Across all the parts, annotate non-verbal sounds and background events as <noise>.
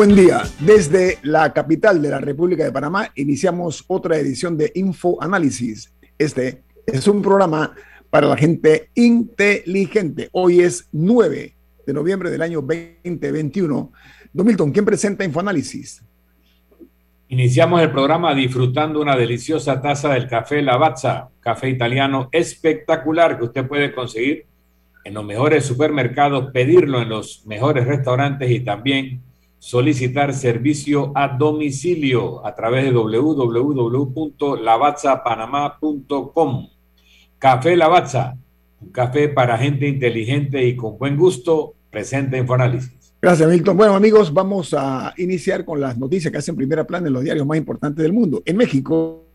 Buen día. Desde la capital de la República de Panamá iniciamos otra edición de Info Análisis. Este es un programa para la gente inteligente. Hoy es 9 de noviembre del año 2021. Don Milton, ¿quién presenta Infoanálisis? Iniciamos el programa disfrutando una deliciosa taza del café Lavazza, café italiano espectacular que usted puede conseguir en los mejores supermercados, pedirlo en los mejores restaurantes y también solicitar servicio a domicilio a través de www.lavazzapanamá.com. Café Lavazza, un café para gente inteligente y con buen gusto, presente Infoanálisis. Gracias, Milton. Bueno, amigos, vamos a iniciar con las noticias que hacen primera plana en los diarios más importantes del mundo. En México,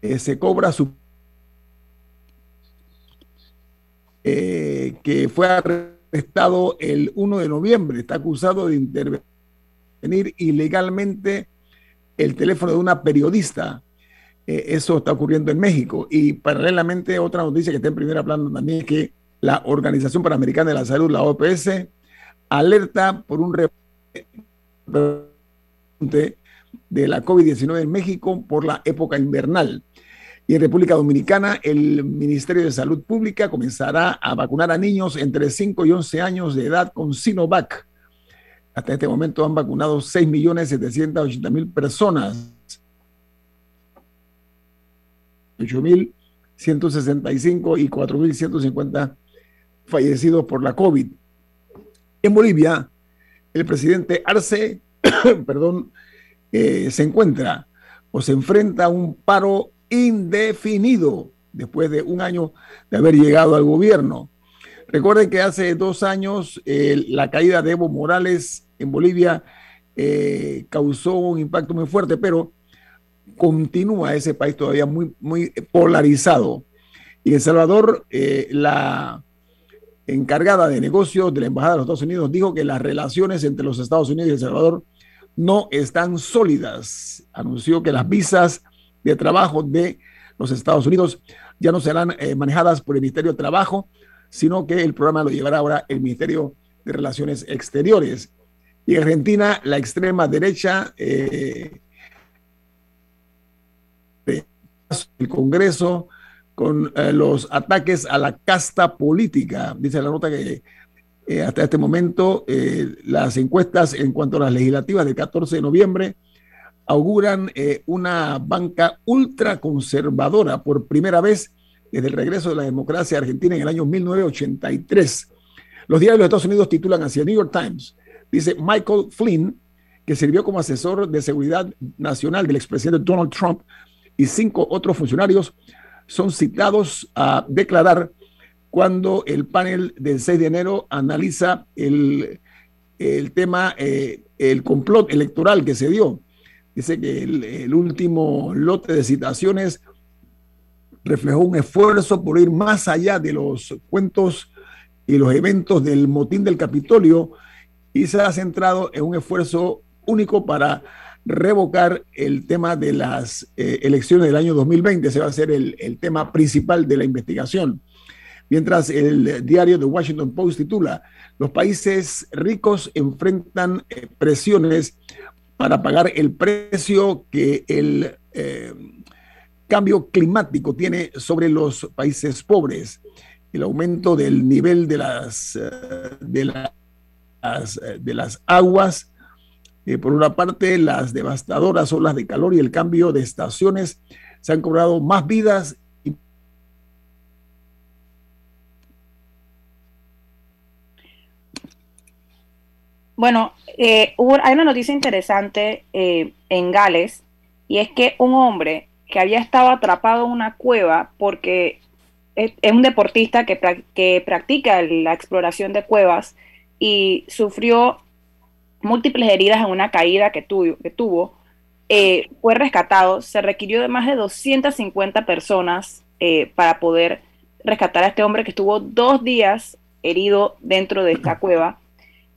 eh, se cobra su Eh, que fue arrestado el 1 de noviembre. Está acusado de intervenir ilegalmente el teléfono de una periodista. Eh, eso está ocurriendo en México. Y paralelamente, otra noticia que está en primera plana también es que la Organización Panamericana de la Salud, la OPS, alerta por un repunte de la COVID-19 en México por la época invernal. Y en República Dominicana, el Ministerio de Salud Pública comenzará a vacunar a niños entre 5 y 11 años de edad con Sinovac. Hasta este momento han vacunado 6.780.000 personas. 8.165 y 4.150 fallecidos por la COVID. En Bolivia, el presidente Arce, <coughs> perdón, eh, se encuentra o se enfrenta a un paro indefinido después de un año de haber llegado al gobierno. Recuerden que hace dos años la caída de Evo Morales en Bolivia eh, causó un impacto muy fuerte, pero continúa ese país todavía muy, muy polarizado. Y El Salvador, eh, la encargada de negocios de la Embajada de los Estados Unidos dijo que las relaciones entre los Estados Unidos y El Salvador no están sólidas. Anunció que las visas de Trabajo de los Estados Unidos ya no serán eh, manejadas por el Ministerio de Trabajo, sino que el programa lo llevará ahora el Ministerio de Relaciones Exteriores. Y en Argentina, la extrema derecha, eh, el Congreso, con eh, los ataques a la casta política. Dice la nota que hasta este momento las encuestas en cuanto a las legislativas del 14 de noviembre auguran eh, una banca ultraconservadora por primera vez desde el regreso de la democracia argentina en el año 1983. Los diarios de Estados Unidos titulan hacia New York Times, dice Michael Flynn, que sirvió como asesor de seguridad nacional del expresidente Donald Trump, y cinco otros funcionarios son citados a declarar cuando el panel del 6 de enero analiza el, el tema, eh, el complot electoral que se dio Dice que el, último lote de citaciones reflejó un esfuerzo por ir más allá de los cuentos y los eventos del motín del Capitolio y se ha centrado en un esfuerzo único para revocar el tema de las eh, elecciones del año 2020. Ese va a ser el, tema principal de la investigación. Mientras el diario The Washington Post titula, los países ricos enfrentan eh, presiones para pagar el precio que el eh, cambio climático tiene sobre los países pobres. El aumento del nivel de las, eh, de de las aguas. Eh, por una parte, las devastadoras olas de calor y el cambio de estaciones se han cobrado más vidas Bueno, eh, hay una noticia interesante eh, en Gales y es que un hombre que había estado atrapado en una cueva porque es, un deportista que, practica la exploración de cuevas y sufrió múltiples heridas en una caída que, tuvo, eh, fue rescatado. Se requirió de más de 250 personas para poder rescatar a este hombre que estuvo dos días herido dentro de esta cueva.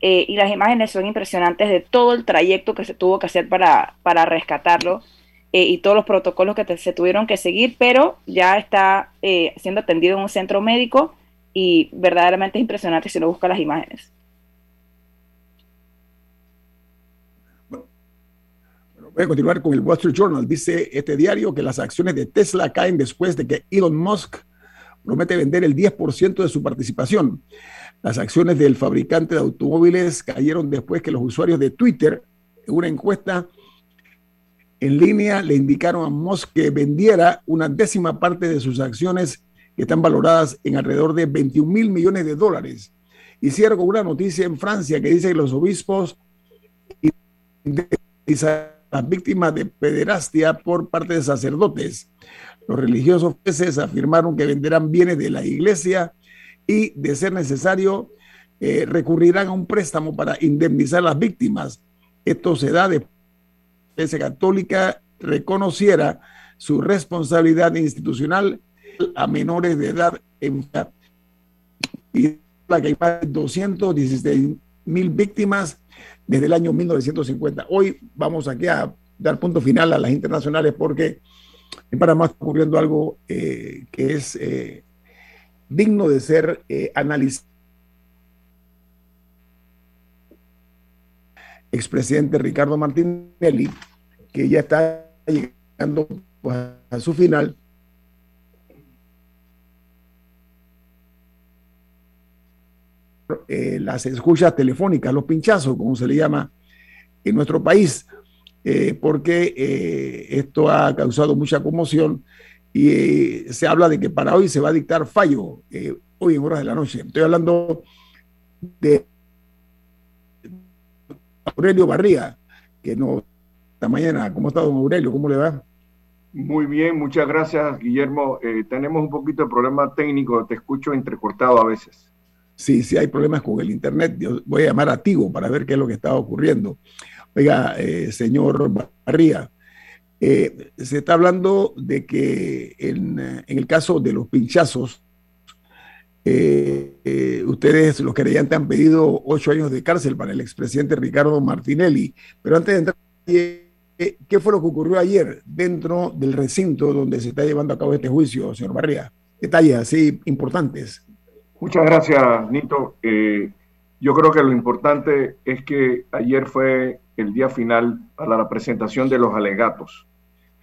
Eh, y las imágenes son impresionantes de todo el trayecto que se tuvo que hacer para, para rescatarlo eh, y todos los protocolos que se tuvieron que seguir, pero ya está eh, siendo atendido en un centro médico y verdaderamente es impresionante si uno busca las imágenes. voy a continuar con el Wall Street Journal. Dice este diario que las acciones de Tesla caen después de que Elon Musk promete vender el 10% de su participación. Las acciones del fabricante de automóviles cayeron después que los usuarios de Twitter, en una encuesta en línea, le indicaron a Musk que vendiera una décima parte de sus acciones que están valoradas en alrededor de 21 mil millones de dólares. Hicieron una noticia en Francia que dice que los obispos las víctimas de pederastia por parte de sacerdotes. Los religiosos afirmaron que venderán bienes de la iglesia y, de ser necesario, eh, recurrirán a un préstamo para indemnizar a las víctimas. Esto se da de Iglesia Católica reconociera su responsabilidad institucional a menores de edad en y la que hay más de 216 mil víctimas desde el año 1950. Hoy vamos aquí a dar punto final a las internacionales porque en Panamá está ocurriendo algo eh, que es eh, digno de ser eh, analizado. Expresidente Ricardo Martinelli, que ya está llegando pues, a su final. Eh, las escuchas telefónicas, los pinchazos, como se le llama en nuestro país, eh, porque esto ha causado mucha conmoción y eh, se habla de que para hoy se va a dictar fallo, eh, hoy en horas de la noche. Estoy hablando de Aurelio Barría, que no esta mañana. ¿Cómo está don Aurelio? ¿Cómo le va? Muy bien, muchas gracias, Guillermo. Eh, tenemos un poquito de problema técnico, te escucho entrecortado a veces. Sí, sí hay problemas con el Internet. Yo voy a llamar a Tigo para ver qué es lo que está ocurriendo. Oiga, señor Barría, eh, se está hablando de que en, el caso de los pinchazos, eh, eh, ustedes, los querellantes, han pedido ocho años de cárcel para el expresidente Ricardo Martinelli. Pero antes de entrar, ¿qué fue lo que ocurrió ayer dentro del recinto donde se está llevando a cabo este juicio, señor Barría? Detalles así importantes. Muchas gracias, Nito. yo creo que lo importante es que ayer fue el día final para la presentación de los alegatos.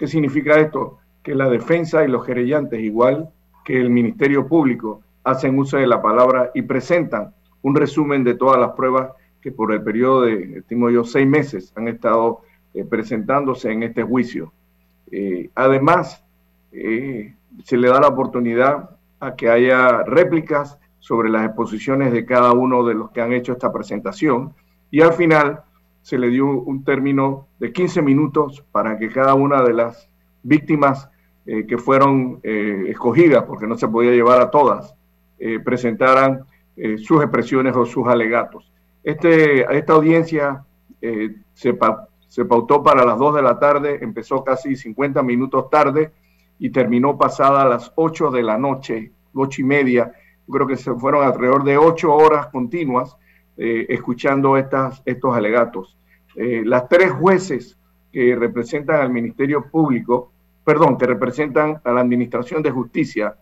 ¿Qué significa esto? Que la defensa y los querellantes, igual que el Ministerio Público, hacen uso de la palabra y presentan un resumen de todas las pruebas que por el periodo de, estimo yo, seis meses han estado eh, presentándose en este juicio. Eh, además, eh, se le da la oportunidad a que haya réplicas sobre las exposiciones de cada uno de los que han hecho esta presentación y al final se le dio un término de 15 minutos para que cada una de las víctimas eh, que fueron eh, escogidas, porque no se podía llevar a todas, eh, presentaran sus expresiones o sus alegatos. Este, esta audiencia se, se pautó para las 2 de la tarde, empezó casi 50 minutos tarde y terminó pasada las 8 de la noche, 8 y media. creo que se fueron alrededor de 8 horas continuas eh, escuchando estas, estos alegatos. Eh, las tres jueces que representan al Ministerio Público, perdón, que representan a la Administración de Justicia,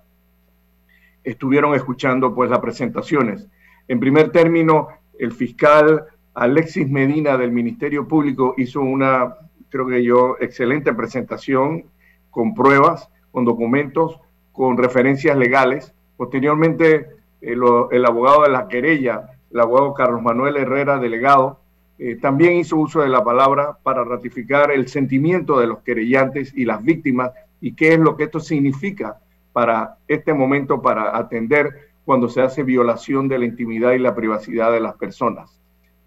estuvieron escuchando pues las presentaciones. En primer término, el fiscal Alexis Medina del Ministerio Público hizo una, creo que yo, excelente presentación con pruebas, con documentos, con referencias legales. Posteriormente, el, el abogado de la querella el abogado Carlos Manuel Herrera, delegado, eh, también hizo uso de la palabra para ratificar el sentimiento de los querellantes y las víctimas y qué es lo que esto significa para este momento para atender cuando se hace violación de la intimidad y la privacidad de las personas.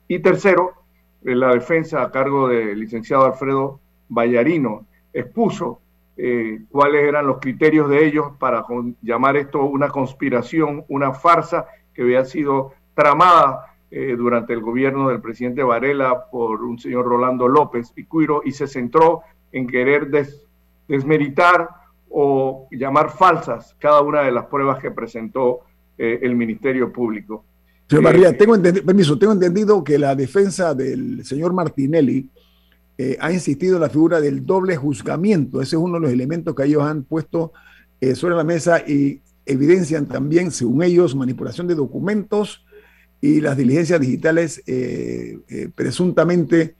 Y tercero, la defensa a cargo del licenciado Alfredo Vallarino expuso eh, cuáles eran los criterios de ellos para llamar esto una conspiración, una farsa que había sido tramada eh, durante el gobierno del presidente Varela por un señor Rolando López Picuiro y se centró en querer desmeritar o llamar falsas cada una de las pruebas que presentó eh, el Ministerio Público. Señor Barría, tengo permiso, tengo entendido que la defensa del señor Martinelli eh, ha insistido en la figura del doble juzgamiento. Ese es uno de los elementos que ellos han puesto eh, sobre la mesa y evidencian también, según ellos, manipulación de documentos y las diligencias digitales eh, presuntamente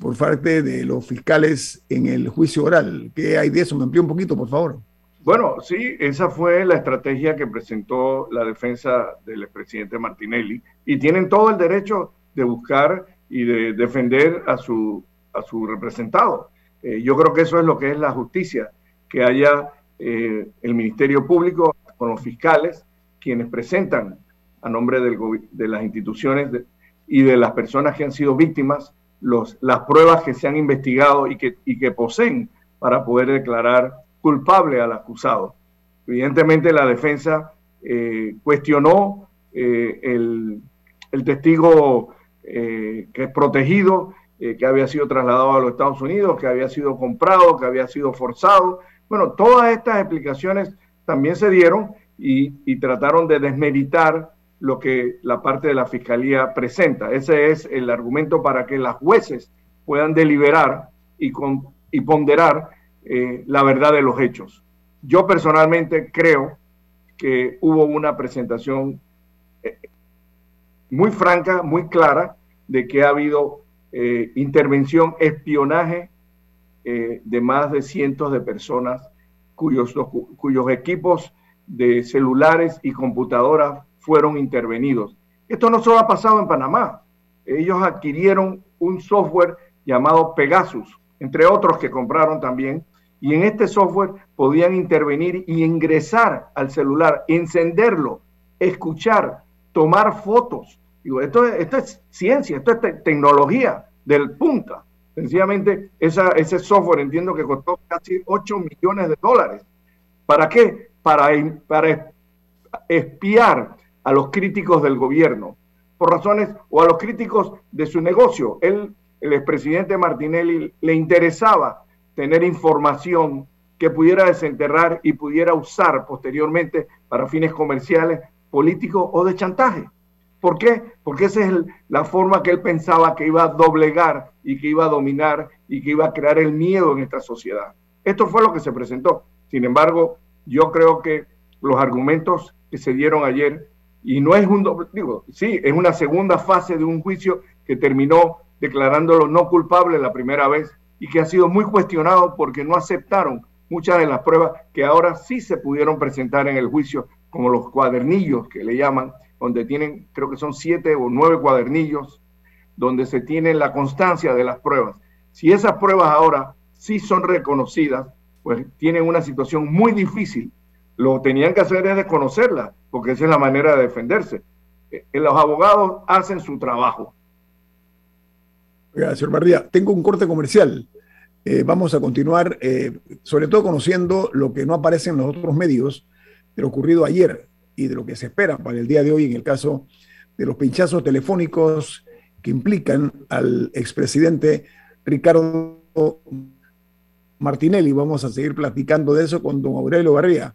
por parte de los fiscales en el juicio oral. ¿Qué hay de eso? Me amplío un poquito, por favor. Bueno, sí, esa fue la estrategia que presentó la defensa del expresidente Martinelli y tienen todo el derecho de buscar y de defender a su a su representado. Eh, yo creo que eso es lo que es la justicia, que haya eh, el Ministerio Público con los fiscales, quienes presentan a nombre del, de las instituciones y de las personas que han sido víctimas los, las pruebas que se han investigado y que, y que poseen para poder declarar culpable al acusado. Evidentemente la defensa eh, cuestionó el, el, testigo que es protegido eh, que había sido trasladado a los Estados Unidos, que había sido comprado, que había sido forzado. Bueno, todas estas explicaciones también se dieron y, trataron de desmeritar lo que la parte de la fiscalía presenta. Ese es el argumento para que las jueces puedan deliberar y, y ponderar eh, la verdad de los hechos. Yo personalmente creo que hubo una presentación eh, muy franca, muy clara, de que ha habido eh, intervención, espionaje de más de cientos de personas cuyos, cuyos equipos de celulares y computadoras fueron intervenidos. Esto no solo ha pasado en Panamá. Ellos adquirieron un software llamado Pegasus, entre otros que compraron también, y en este software podían intervenir y ingresar al celular, encenderlo, escuchar, tomar fotos, Digo, esto, es ciencia, esto es tecnología del punta. Sencillamente, ese software entiendo que costó casi 8 millones de dólares. ¿Para qué? Para, para espiar a los críticos del gobierno, por razones, o a los críticos de su negocio. Él, el expresidente Martinelli, le interesaba tener información que pudiera desenterrar y pudiera usar posteriormente para fines comerciales, políticos o de chantaje. ¿Por qué? Porque esa es la forma que él pensaba que iba a doblegar y que iba a dominar y que iba a crear el miedo en esta sociedad. Esto fue lo que se presentó. Sin embargo, yo creo que los argumentos que se dieron ayer, y no es un doble, digo, sí, es una segunda fase de un juicio que terminó declarándolo no culpable la primera vez y que ha sido muy cuestionado porque no aceptaron muchas de las pruebas que ahora sí se pudieron presentar en el juicio, como los cuadernillos que le llaman, donde tienen, creo que son siete o nueve cuadernillos, donde se tiene la constancia de las pruebas. Si esas pruebas ahora sí son reconocidas, pues tienen una situación muy difícil. Lo tenían que hacer es desconocerlas, porque esa es la manera de defenderse. Eh, los abogados hacen su trabajo. Señor María, tengo un corte comercial. Eh, vamos a continuar, eh, sobre todo conociendo lo que no aparece en los otros medios de lo ocurrido ayer y de lo que se espera para el día de hoy en el caso de los pinchazos telefónicos que implican al expresidente Ricardo Martinelli. Vamos a seguir platicando de eso con don Aurelio Barría.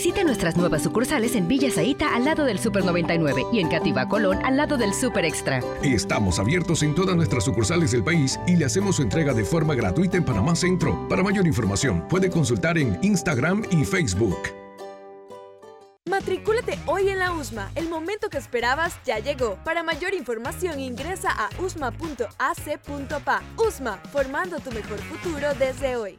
Visite nuestras nuevas sucursales en Villa Zaita al lado del Super 99 y en Cativa Colón al lado del Super Extra. Estamos abiertos en todas nuestras sucursales del país y le hacemos su entrega de forma gratuita en Panamá Centro. Para mayor información, puede consultar en Instagram y Facebook. Matricúlate hoy en la USMA. El momento que esperabas ya llegó. Para mayor información ingresa a usma.ac.pa. USMA, formando tu mejor futuro desde hoy.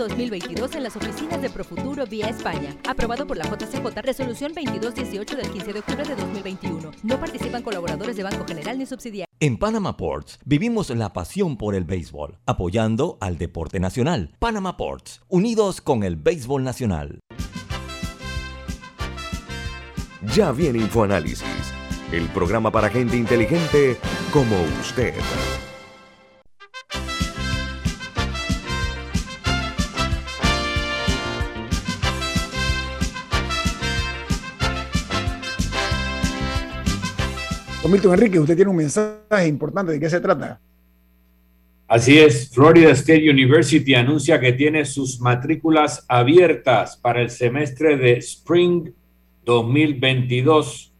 2022 en las oficinas de Profuturo vía España. Aprobado por la JCJ, resolución 2218 del 15 de octubre de 2021. No participan colaboradores de Banco General ni subsidiarios. En Panama Ports vivimos la pasión por el béisbol, apoyando al deporte nacional. Panama Ports, unidos con el béisbol nacional. Ya viene InfoAnálisis, el programa para gente inteligente como usted. Don Milton Enrique, usted tiene un mensaje importante. ¿De qué se trata? Así es, Florida State University anuncia que tiene sus matrículas abiertas para el semestre de Spring 2022.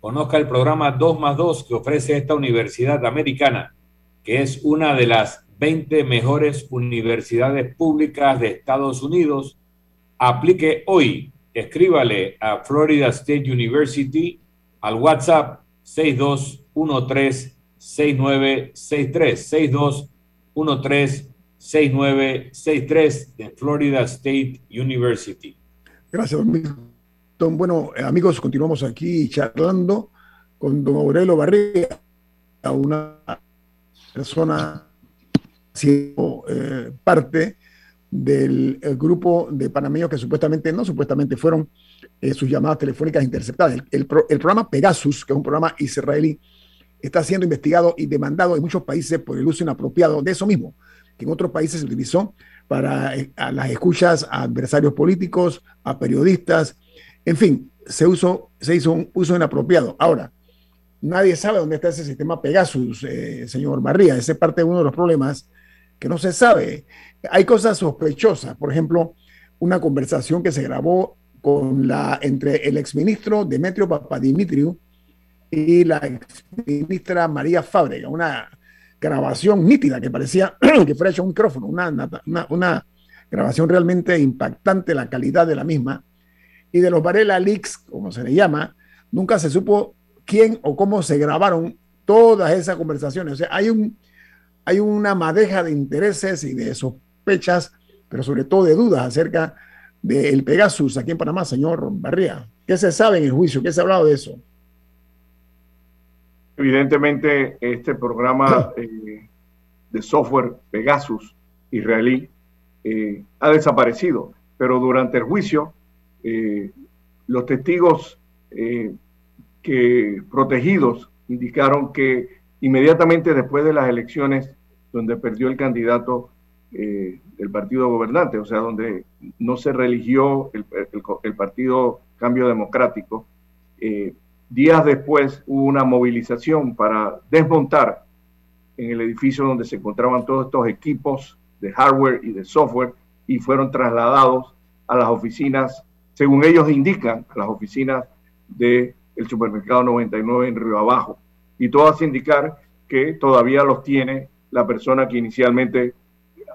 Conozca el programa 2 más 2 que ofrece esta universidad americana, que es una de las 20 mejores universidades públicas de Estados Unidos. Aplique hoy. Escríbale a Florida State University al WhatsApp 6213-6963. 6213-6963 de Florida State University. Gracias, don Bueno, eh, amigos, continuamos aquí charlando con don Aurelio Barriga, una persona siendo eh, parte del grupo de panameños que supuestamente, no supuestamente, fueron eh, sus llamadas telefónicas interceptadas. El, programa Pegasus, que es un programa israelí, está siendo investigado y demandado en muchos países por el uso inapropiado de eso mismo, que en otros países se utilizó para eh, las escuchas a adversarios políticos, a periodistas, en fin, se, usó, se hizo un uso inapropiado. Ahora, nadie sabe dónde está ese sistema Pegasus, eh, señor Barría. Ese es parte de uno de los problemas que no se sabe. Hay cosas sospechosas, por ejemplo, una conversación que se grabó con la, entre el exministro Demetrio Papadimitriou y la exministra María Fábrega, una grabación nítida que parecía <clears throat> que fuera hecho un micrófono, una, una, una, grabación realmente impactante, la calidad de la misma. Y de los Varela Leaks, como se le llama, nunca se supo quién o cómo se grabaron todas esas conversaciones. O sea, hay, un, hay una madeja de intereses y de sospechas, pero sobre todo de dudas acerca del Pegasus aquí en Panamá, señor Barría. ¿Qué se sabe en el juicio? ¿Qué se ha hablado de eso? Evidentemente, este programa <coughs> eh, de software Pegasus israelí eh, ha desaparecido, pero durante el juicio, eh, los testigos que protegidos indicaron que inmediatamente después de las elecciones, donde perdió el candidato eh, el partido gobernante, o sea, donde no se religió el, partido Cambio Democrático. Eh, días después hubo una movilización para desmontar en el edificio donde se encontraban todos estos equipos de hardware y de software y fueron trasladados a las oficinas, según ellos indican, a las oficinas del supermercado 99 en Río Abajo. Y todo hace indicar que todavía los tiene la persona que inicialmente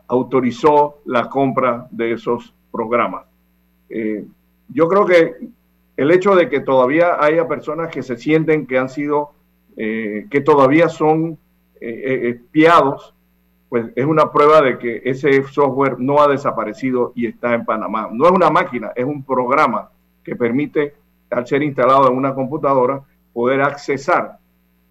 autorizó la compra de esos programas. Eh, yo creo que el hecho de que todavía haya personas que se sienten que han sido, eh, que todavía son eh, espiados, pues es una prueba de que ese software no ha desaparecido y está en Panamá. No es una máquina, es un programa que permite, al ser instalado en una computadora, poder accesar,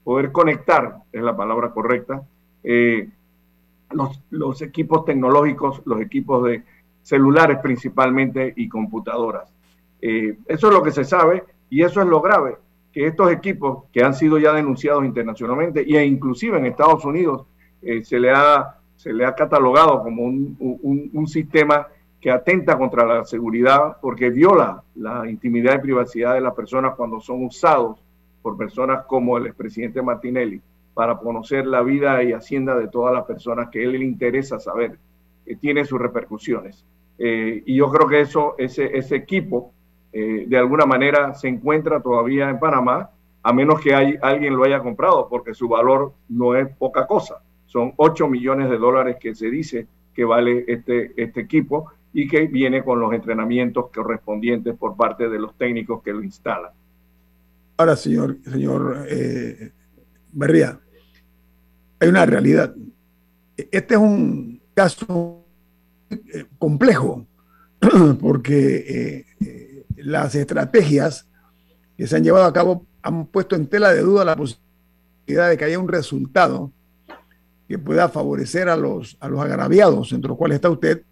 poder conectar, es la palabra correcta, los, los equipos tecnológicos, los equipos de celulares principalmente y computadoras. Eh, eso es lo que se sabe y eso es lo grave, que estos equipos que han sido ya denunciados internacionalmente e inclusive en Estados Unidos eh, se, le ha, se le ha catalogado como un, un, un, sistema que atenta contra la seguridad porque viola la intimidad y privacidad de las personas cuando son usados por personas como el expresidente Martinelli para conocer la vida y hacienda de todas las personas que a él le interesa saber, tiene sus repercusiones. Eh, y yo creo que eso, ese, ese equipo, eh, de alguna manera se encuentra todavía en Panamá, a menos que hay, alguien lo haya comprado, porque su valor no es poca cosa. Son 8 millones de dólares que se dice que vale este, este equipo y que viene con los entrenamientos correspondientes por parte de los técnicos que lo instalan. Ahora, señor, señor eh, Berría, hay una realidad. Este es un caso eh, complejo <clears throat> porque eh, eh, las estrategias que se han llevado a cabo han puesto en tela de duda la posibilidad de que haya un resultado que pueda favorecer a los, a los agraviados, entre los cuales está usted.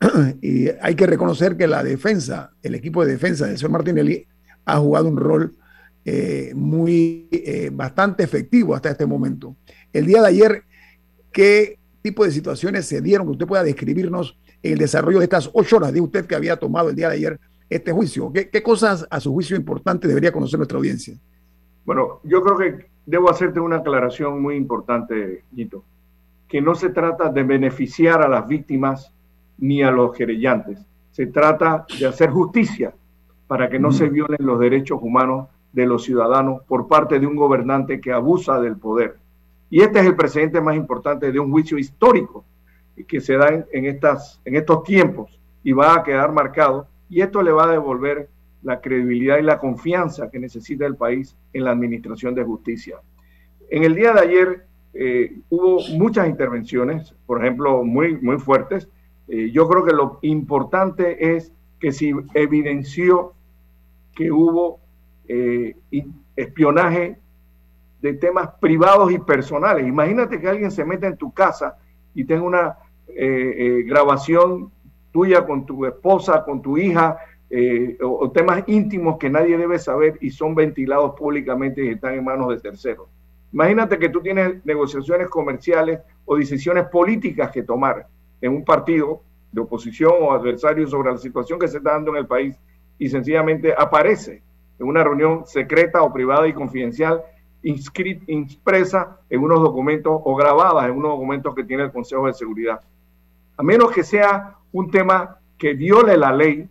<clears throat> y hay que reconocer que la defensa, el equipo de defensa del señor Martinelli, ha jugado un rol eh, muy eh, bastante efectivo hasta este momento. El día de ayer, ¿qué tipo de situaciones se dieron que usted pueda describirnos en el desarrollo de estas ocho horas de usted que había tomado el día de ayer este juicio? ¿Qué, qué cosas a su juicio importante debería conocer nuestra audiencia? Bueno, yo creo que debo hacerte una aclaración muy importante, Nito, que no se trata de beneficiar a las víctimas ni a los querellantes, se trata de hacer justicia para que no se violen los derechos humanos de los ciudadanos por parte de un gobernante que abusa del poder. Y este es el precedente más importante de un juicio histórico que se da en, estas, en estos tiempos y va a quedar marcado y esto le va a devolver la credibilidad y la confianza que necesita el país en la administración de justicia. En el día de ayer eh, hubo muchas intervenciones, por ejemplo, muy, muy fuertes. Eh, yo creo que lo importante es que se evidenció que hubo eh, espionaje de temas privados y personales. Imagínate que alguien se meta en tu casa y tenga una eh, eh, grabación tuya con tu esposa, con tu hija, o, o, temas íntimos que nadie debe saber y son ventilados públicamente y están en manos de terceros. Imagínate que tú tienes negociaciones comerciales o decisiones políticas que tomar en un partido de oposición o adversario sobre la situación que se está dando en el país y sencillamente aparece en una reunión secreta o privada y confidencial impresa en unos documentos o grabadas en unos documentos que tiene el Consejo de Seguridad. A menos que sea un tema que viole la ley,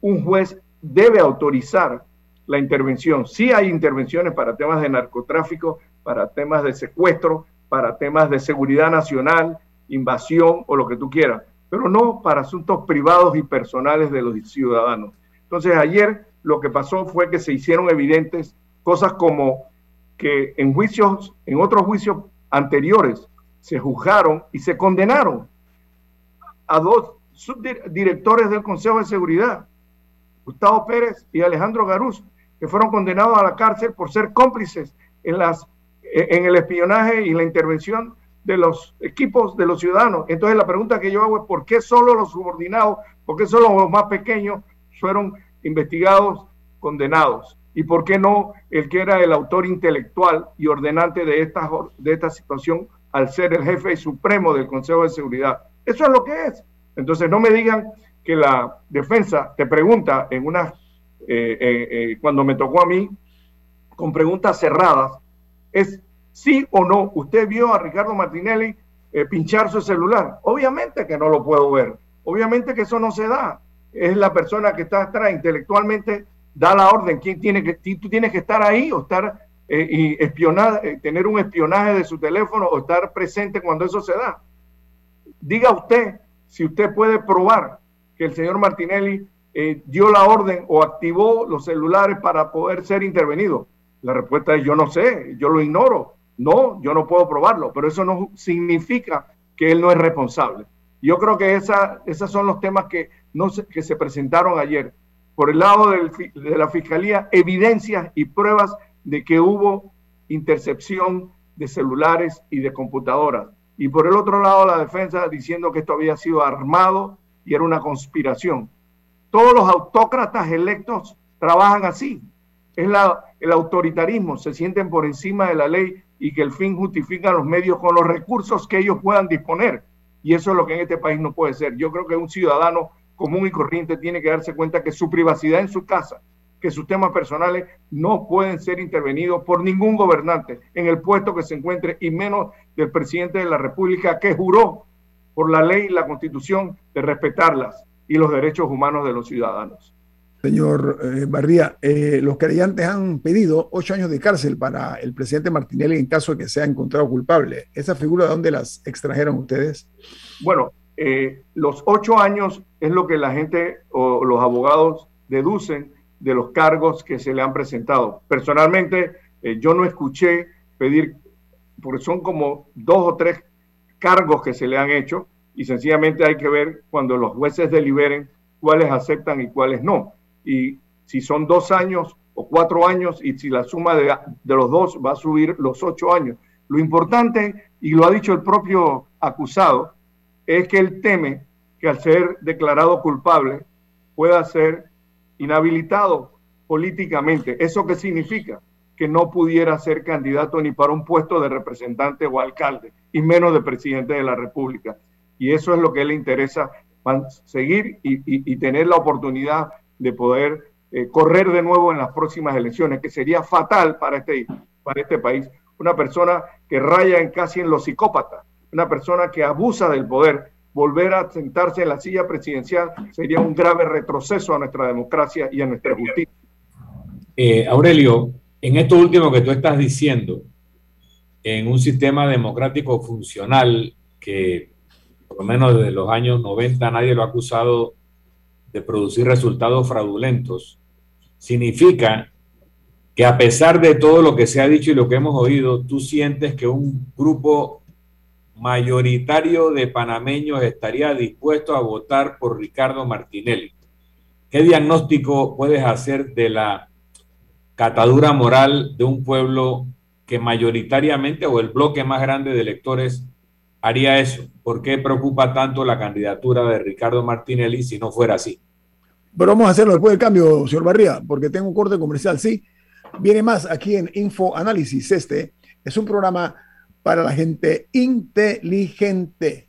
un juez debe autorizar la intervención. Sí hay intervenciones para temas de narcotráfico, para temas de secuestro, para temas de seguridad nacional, invasión o lo que tú quieras, pero no para asuntos privados y personales de los ciudadanos. Entonces ayer lo que pasó fue que se hicieron evidentes cosas como que en juicios, en otros juicios anteriores, se juzgaron y se condenaron a dos subdirectores del Consejo de Seguridad, Gustavo Pérez y Alejandro Garuz, que fueron condenados a la cárcel por ser cómplices en, las, en el espionaje y la intervención de los equipos de los ciudadanos. Entonces la pregunta que yo hago es ¿por qué solo los subordinados, por qué solo los más pequeños fueron investigados, condenados. ¿Y por qué no el que era el autor intelectual y ordenante de esta, de esta situación al ser el jefe supremo del Consejo de Seguridad? Eso es lo que es. Entonces no me digan que la defensa te pregunta en una, eh, eh, eh, cuando me tocó a mí, con preguntas cerradas, es sí o no. Usted vio a Ricardo Martinelli pinchar su celular. Obviamente que no lo puedo ver. Obviamente que eso no se da. Es la persona que está atrás intelectualmente da la orden. ¿Quién tiene que, tú tienes que estar ahí o estar eh, y espionar, eh, tener un espionaje de su teléfono o estar presente cuando eso se da. Diga usted si usted puede probar que el señor Martinelli eh, dio la orden o activó los celulares para poder ser intervenido. La respuesta es yo no sé, yo lo ignoro. No, yo no puedo probarlo, pero eso no significa que él no es responsable. Yo creo que esa, esos son los temas que, no se, que se presentaron ayer. Por el lado de la Fiscalía, evidencias y pruebas de que hubo intercepción de celulares y de computadoras. Y por el otro lado, la defensa diciendo que esto había sido armado y era una conspiración. Todos los autócratas electos trabajan así. Es la, el autoritarismo, se sienten por encima de la ley y que el fin justifica los medios con los recursos que ellos puedan disponer. Y eso es lo que en este país no puede ser. Yo creo que un ciudadano común y corriente tiene que darse cuenta que su privacidad en su casa, que sus temas personales no pueden ser intervenidos por ningún gobernante en el puesto que se encuentre y menos del presidente de la República que juró por la ley y la constitución de respetarlas y los derechos humanos de los ciudadanos. Señor eh, Barría, eh, los creyentes han pedido ocho años de cárcel para el presidente Martinelli en caso de que sea encontrado culpable. ¿Esa figura de dónde las extrajeron ustedes? Bueno, eh, los ocho años es lo que la gente o los abogados deducen de los cargos que se le han presentado. Personalmente, eh, yo no escuché pedir, porque son como dos o tres cargos que se le han hecho y sencillamente hay que ver cuando los jueces deliberen cuáles aceptan y cuáles no. Y si son dos años o cuatro años y si la suma de, de los dos va a subir los ocho años. Lo importante, y lo ha dicho el propio acusado, es que él teme que al ser declarado culpable pueda ser inhabilitado políticamente. ¿Eso qué significa? Que no pudiera ser candidato ni para un puesto de representante o alcalde, y menos de presidente de la República. Y eso es lo que le interesa, seguir y, tener la oportunidad de poder eh, correr de nuevo en las próximas elecciones, que sería fatal para este, para este país. Una persona que raya en casi en lo psicópata, una persona que abusa del poder volver a sentarse en la silla presidencial sería un grave retroceso a nuestra democracia y a nuestra justicia. Eh, Aurelio, en esto último que tú estás diciendo, en un sistema democrático funcional que por lo menos desde los años 90 nadie lo ha acusado de producir resultados fraudulentos, significa que a pesar de todo lo que se ha dicho y lo que hemos oído, tú sientes que un grupo mayoritario de panameños estaría dispuesto a votar por Ricardo Martinelli. ¿Qué diagnóstico puedes hacer de la catadura moral de un pueblo que mayoritariamente o el bloque más grande de electores haría eso? ¿Por qué preocupa tanto la candidatura de Ricardo Martinelli si no fuera así? Pero vamos a hacerlo después del cambio, señor Barría, porque tengo un corte comercial, sí. Viene más aquí en Info Análisis. Este es un programa para la gente inteligente.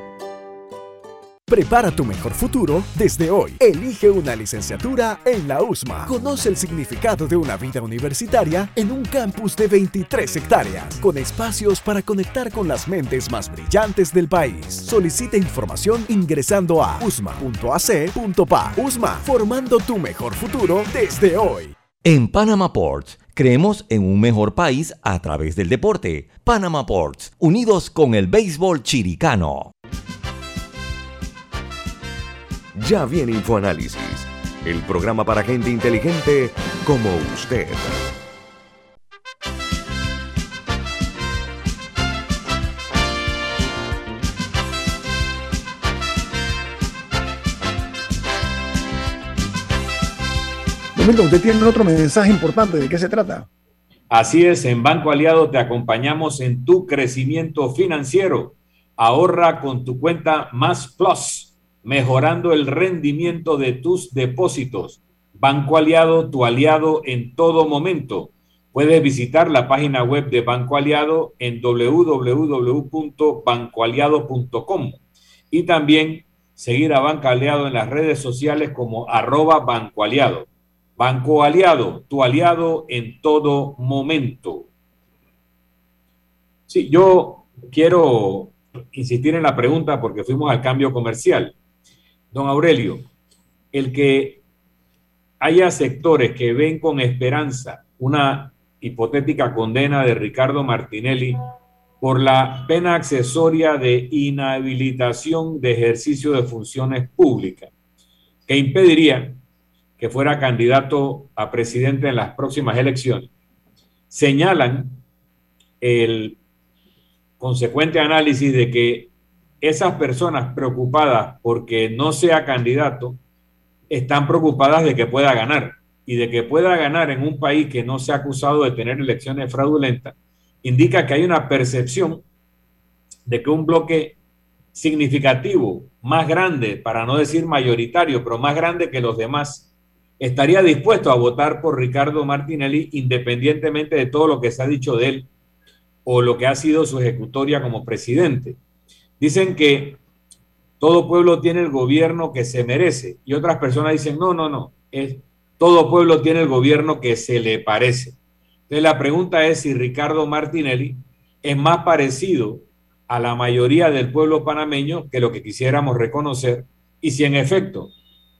Prepara tu mejor futuro desde hoy. Elige una licenciatura en la USMA. Conoce el significado de una vida universitaria en un campus de 23 hectáreas, con espacios para conectar con las mentes más brillantes del país. Solicita información ingresando a usma.ac.pa. USMA, formando tu mejor futuro desde hoy. En Panama Ports Creemos en un mejor país a través del deporte. Panama Ports, unidos con el béisbol chiricano. Ya viene InfoAnálisis, el programa para gente inteligente como usted. Milton, usted tiene otro mensaje importante. ¿De qué se trata? Así es, en Banco Aliado te acompañamos en tu crecimiento financiero. Ahorra con tu cuenta Más Plus, mejorando el rendimiento de tus depósitos. Banco Aliado, tu aliado en todo momento. Puedes visitar la página web de Banco Aliado en www.bancoaliado.com y también seguir a Banco Aliado en las redes sociales como arroba Banco Aliado. Banco Aliado, tu aliado en todo momento. Sí, yo quiero insistir en la pregunta porque fuimos al cambio comercial. Don Aurelio, el que haya sectores que ven con esperanza una hipotética condena de Ricardo Martinelli por la pena accesoria de inhabilitación de ejercicio de funciones públicas, que impediría que fuera candidato a presidente en las próximas elecciones, señalan el consecuente análisis de que esas personas preocupadas porque no sea candidato están preocupadas de que pueda ganar y de que pueda ganar en un país que no se ha acusado de tener elecciones fraudulentas, indica que hay una percepción de que un bloque significativo, más grande, para no decir mayoritario, pero más grande que los demás, estaría dispuesto a votar por Ricardo Martinelli independientemente de todo lo que se ha dicho de él o lo que ha sido su ejecutoria como presidente. Dicen que todo pueblo tiene el gobierno que se merece y otras personas dicen, no, no, no, es, todo pueblo tiene el gobierno que se le parece. Entonces la pregunta es si Ricardo Martinelli es más parecido a la mayoría del pueblo panameño que lo que quisiéramos reconocer y si en efecto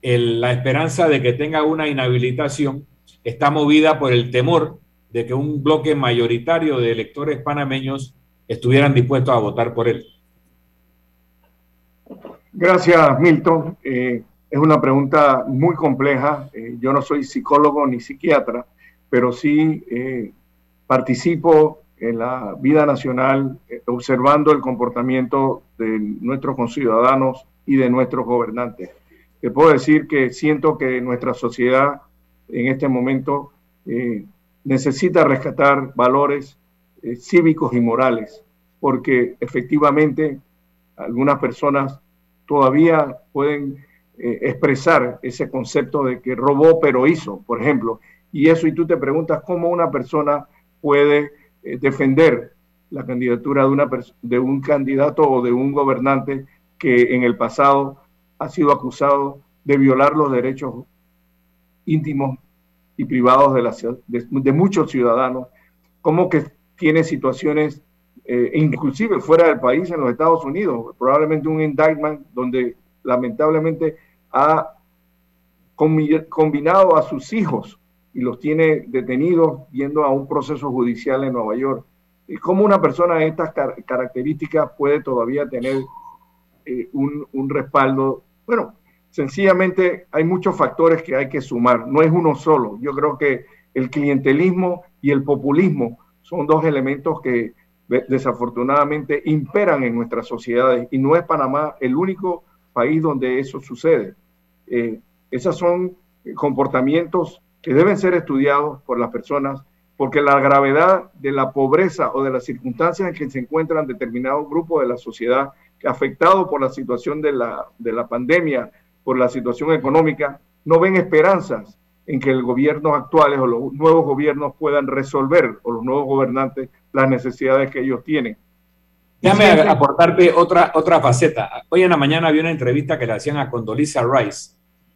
la esperanza de que tenga una inhabilitación está movida por el temor de que un bloque mayoritario de electores panameños estuvieran dispuestos a votar por él. Gracias, Milton. Eh, es una pregunta muy compleja. Eh, yo no soy psicólogo ni psiquiatra, pero sí eh, participo en la vida nacional observando el comportamiento de nuestros conciudadanos y de nuestros gobernantes te puedo decir que siento que nuestra sociedad en este momento eh, necesita rescatar valores eh, cívicos y morales, porque efectivamente algunas personas todavía pueden eh, expresar ese concepto de que robó pero hizo, por ejemplo. Y eso, y tú te preguntas cómo una persona puede defender la candidatura de, un candidato o de un gobernante que en el pasado ha sido acusado de violar los derechos íntimos y privados de, de, muchos ciudadanos, como que tiene situaciones, eh, inclusive fuera del país, en los Estados Unidos, probablemente un indictment donde lamentablemente ha combinado a sus hijos y los tiene detenidos yendo a un proceso judicial en Nueva York. ¿Y cómo una persona de estas características puede todavía tener eh, un, un respaldo? Bueno, sencillamente hay muchos factores que hay que sumar, no es uno solo. Yo creo que el clientelismo y el populismo son dos elementos que desafortunadamente imperan en nuestras sociedades y no es Panamá el único país donde eso sucede. Eh, esos son comportamientos que deben ser estudiados por las personas porque la gravedad de la pobreza o de las circunstancias en que se encuentran determinados grupos de la sociedad afectados por la situación de la, de la pandemia por la situación económica, no ven esperanzas en que el gobierno actuales o los nuevos gobiernos puedan resolver, o los nuevos gobernantes, las necesidades que ellos tienen. Déjame aportarte otra, otra faceta. Hoy en la mañana había una entrevista que le hacían a Condoleezza Rice,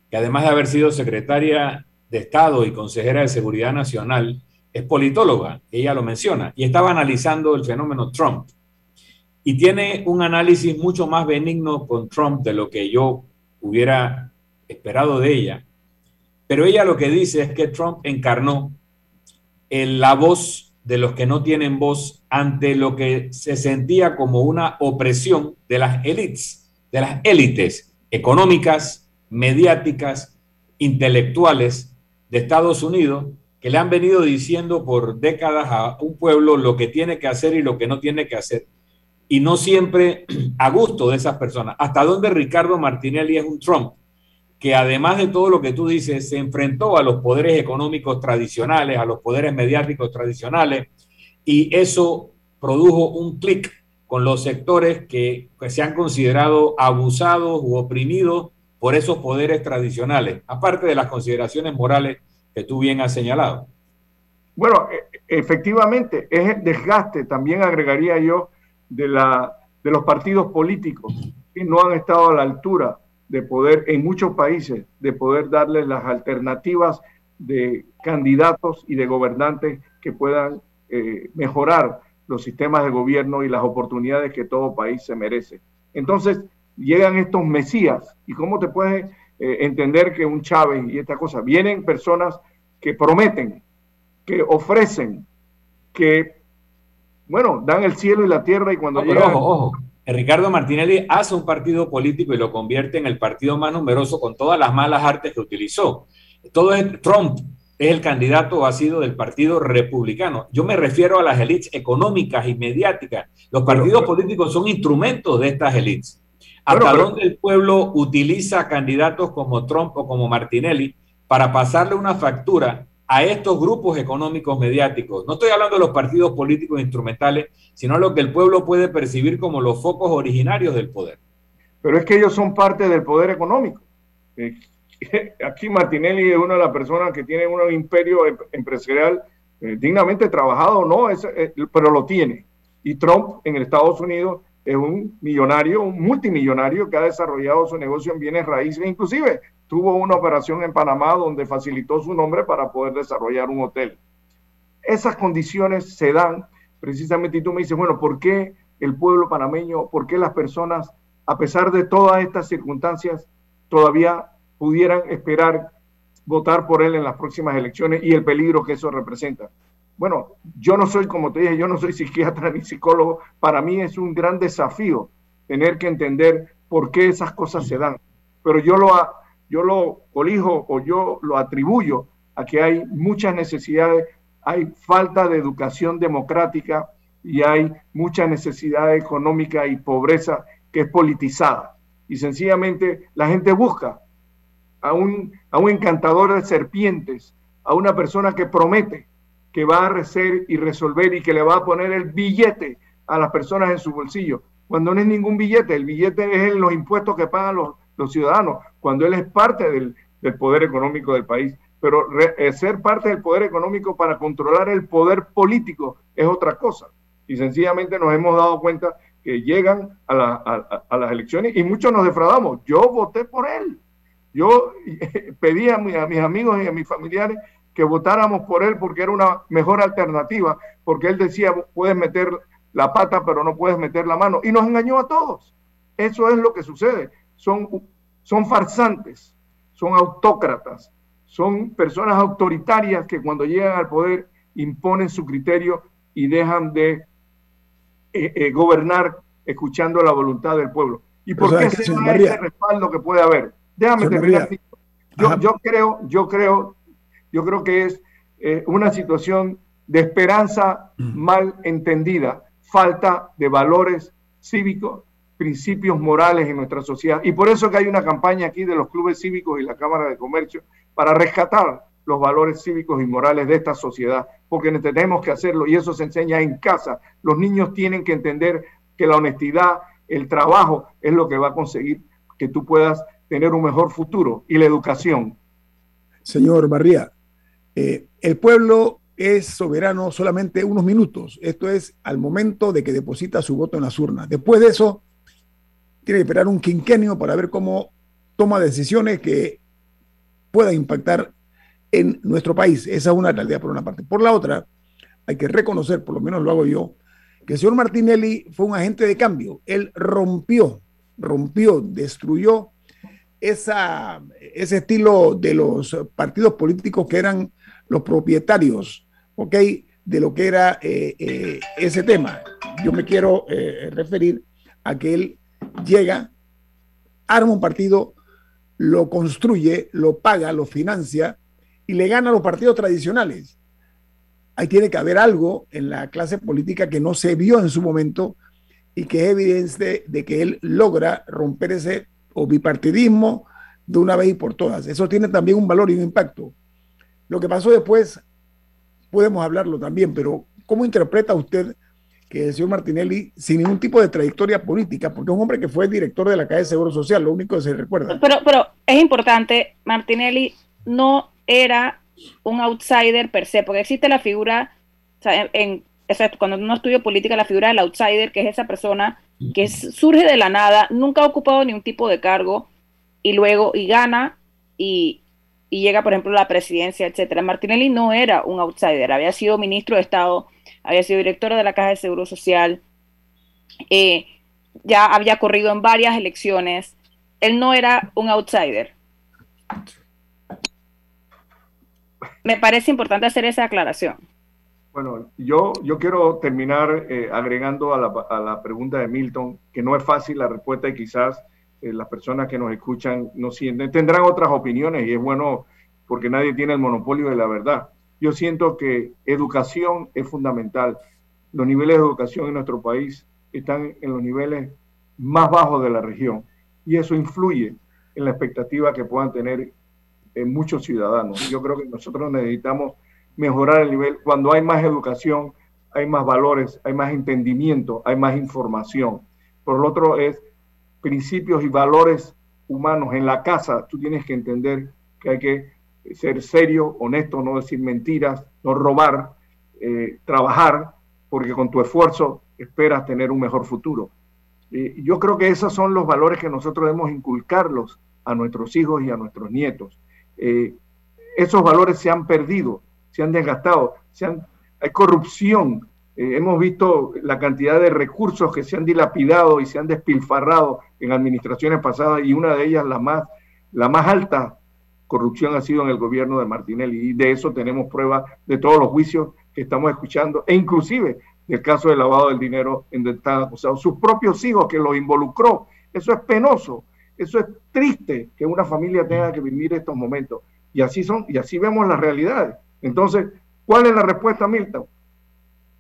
que además de haber sido secretaria de Estado y consejera de Seguridad Nacional, es politóloga, ella lo menciona, y estaba analizando el fenómeno Trump. Y tiene un análisis mucho más benigno con Trump de lo que yo hubiera esperado de ella. Pero ella lo que dice es que Trump encarnó la voz de los que no tienen voz ante lo que se sentía como una opresión de las élites, de las élites económicas, mediáticas, intelectuales de Estados Unidos, que le han venido diciendo por décadas a un pueblo lo que tiene que hacer y lo que no tiene que hacer, y no siempre <clears throat> a gusto de esas personas. ¿Hasta dónde Ricardo Martinelli es un Trump? Que además de todo lo que tú dices, se enfrentó a los poderes económicos tradicionales, a los poderes mediáticos tradicionales, y eso produjo un clic con los sectores que, se han considerado abusados u oprimidos por esos poderes tradicionales, aparte de las consideraciones morales que tú bien has señalado. Bueno, e, efectivamente, es el desgaste, también agregaría yo, de, la, de los partidos políticos que no han estado a la altura de poder, en muchos países, de poder darles las alternativas de candidatos y de gobernantes que puedan eh, mejorar los sistemas de gobierno y las oportunidades que todo país se merece. Entonces, llegan estos mesías. ¿Y cómo te puedes eh, entender que un Chávez y esta cosa? Vienen personas que prometen, que ofrecen, que, bueno, dan el cielo y la tierra y cuando llegan... Ojo, ojo. Ricardo Martinelli hace un partido político y lo convierte en el partido más numeroso con todas las malas artes que utilizó. Todo es Trump es el candidato o ha sido del Partido Republicano. Yo me refiero a las élites económicas y mediáticas. Los partidos políticos son instrumentos de estas élites. ¿Hasta dónde el pueblo utiliza candidatos como Trump o como Martinelli para pasarle una factura a estos grupos económicos mediáticos. No estoy hablando de los partidos políticos instrumentales, sino lo que el pueblo puede percibir como los focos originarios del poder. Pero es que ellos son parte del poder económico. Eh, <laughs> aquí Martinelli es una de las personas que tiene un imperio em, empresarial eh, dignamente trabajado, no, es, eh, pero lo tiene. Y Trump en Estados Unidos es un millonario, un multimillonario que ha desarrollado su negocio en bienes raíces, inclusive tuvo una operación en Panamá donde facilitó su nombre para poder desarrollar un hotel. Esas condiciones se dan precisamente y tú me dices, bueno, ¿por qué el pueblo panameño, por qué las personas, a pesar de todas estas circunstancias, todavía pudieran esperar votar por él en las próximas elecciones y el peligro que eso representa? Bueno, yo no soy, como te dije, yo no soy psiquiatra <laughs> ni psicólogo. Para mí es un gran desafío tener que entender por qué esas cosas se dan. Pero yo lo, yo lo colijo o yo lo atribuyo a que hay muchas necesidades, hay falta de educación democrática y hay mucha necesidad económica y pobreza que es politizada. Y sencillamente la gente busca a un, a un encantador de serpientes, a una persona que promete que va a hacer y resolver y que le va a poner el billete a las personas en su bolsillo, cuando no es ningún billete, el billete es los impuestos que pagan los, los ciudadanos, cuando él es parte del, poder económico del país. Pero eh, ser parte del poder económico para controlar el poder político es otra cosa. Y sencillamente nos hemos dado cuenta que llegan a, a, las elecciones y muchos nos defraudamos. Yo voté por él. Yo <laughs> pedí a, a mis amigos y a mis familiares que votáramos por él porque era una mejor alternativa, porque él decía, puedes meter la pata, pero no puedes meter la mano. Y nos engañó a todos. Eso es lo que sucede son, son farsantes, son autócratas, son personas autoritarias que cuando llegan al poder imponen su criterio y dejan de eh, eh, gobernar escuchando la voluntad del pueblo. ¿Y por qué se ese respaldo que puede haber? Déjame terminar. Yo, yo, creo, yo creo, yo creo que es eh, una situación de esperanza mm. mal entendida, falta de valores cívicos principios morales en nuestra sociedad. Y por eso que hay una campaña aquí de los clubes cívicos y la Cámara de Comercio para rescatar los valores cívicos y morales de esta sociedad, porque tenemos que hacerlo y eso se enseña en casa. Los niños tienen que entender que la honestidad, el trabajo es lo que va a conseguir que tú puedas tener un mejor futuro y la educación. Señor Barría, eh, el pueblo es soberano solamente unos minutos. Esto es al momento de que deposita su voto en las urnas. Después de eso, tiene que esperar un quinquenio para ver cómo toma decisiones que puedan impactar en nuestro país. Esa es una realidad por una parte. Por la otra, hay que reconocer, por lo menos lo hago yo, que el señor Martinelli fue un agente de cambio. Él rompió, rompió, destruyó esa, ese estilo de los partidos políticos que eran los propietarios ¿ok? De lo que era eh, eh, ese tema. Yo me quiero eh, referir a que él llega, arma un partido, lo construye, lo paga, lo financia y le gana a los partidos tradicionales. Ahí tiene que haber algo en la clase política que no se vio en su momento y que es evidente de que él logra romper ese o bipartidismo de una vez y por todas. Eso tiene también un valor y un impacto. Lo que pasó después, podemos hablarlo también, pero ¿cómo interpreta usted que el señor Martinelli, sin ningún tipo de trayectoria política, porque es un hombre que fue director de la Caja de Seguro Social, lo único que se recuerda. Pero, pero es importante, Martinelli no era un outsider per se, porque existe la figura, o en, cuando uno estudia política, la figura del outsider, que es esa persona que surge de la nada, nunca ha ocupado ningún tipo de cargo y luego y gana y, y llega, por ejemplo, a la presidencia, etcétera. Martinelli no era un outsider, había sido ministro de Estado, había sido director de la Caja de Seguro Social, eh, ya había corrido en varias elecciones. Él no era un outsider. Me parece importante hacer esa aclaración. Bueno, yo, yo quiero terminar eh, agregando a la, a la, pregunta de Milton, que no es fácil la respuesta y quizás eh, las personas que nos escuchan no sienten, tendrán otras opiniones y es bueno porque nadie tiene el monopolio de la verdad. Yo siento que educación es fundamental. Los niveles de educación en nuestro país están en los niveles más bajos de la región y eso influye en la expectativa que puedan tener en muchos ciudadanos. Yo creo que nosotros necesitamos mejorar el nivel. Cuando hay más educación, hay más valores, hay más entendimiento, hay más información. Por lo otro es principios y valores humanos en la casa. Tú tienes que entender que hay que ser serio, honesto, no decir mentiras, no robar, eh, trabajar, porque con tu esfuerzo esperas tener un mejor futuro. Yo creo que esos son los valores que nosotros debemos inculcarlos a nuestros hijos y a nuestros nietos. Eh, esos valores se han perdido, se han desgastado, se han, hay corrupción. Eh, hemos visto la cantidad de recursos que se han dilapidado y se han despilfarrado en administraciones pasadas y una de ellas, la más, la más alta corrupción ha sido en el gobierno de Martinelli y de eso tenemos prueba de todos los juicios que estamos escuchando e inclusive del caso del lavado del dinero en donde están acusados sus propios hijos que los involucró. Eso es penoso. Eso es triste que una familia tenga que vivir estos momentos. Y así son, y así vemos las realidades. Entonces, ¿cuál es la respuesta, Milton?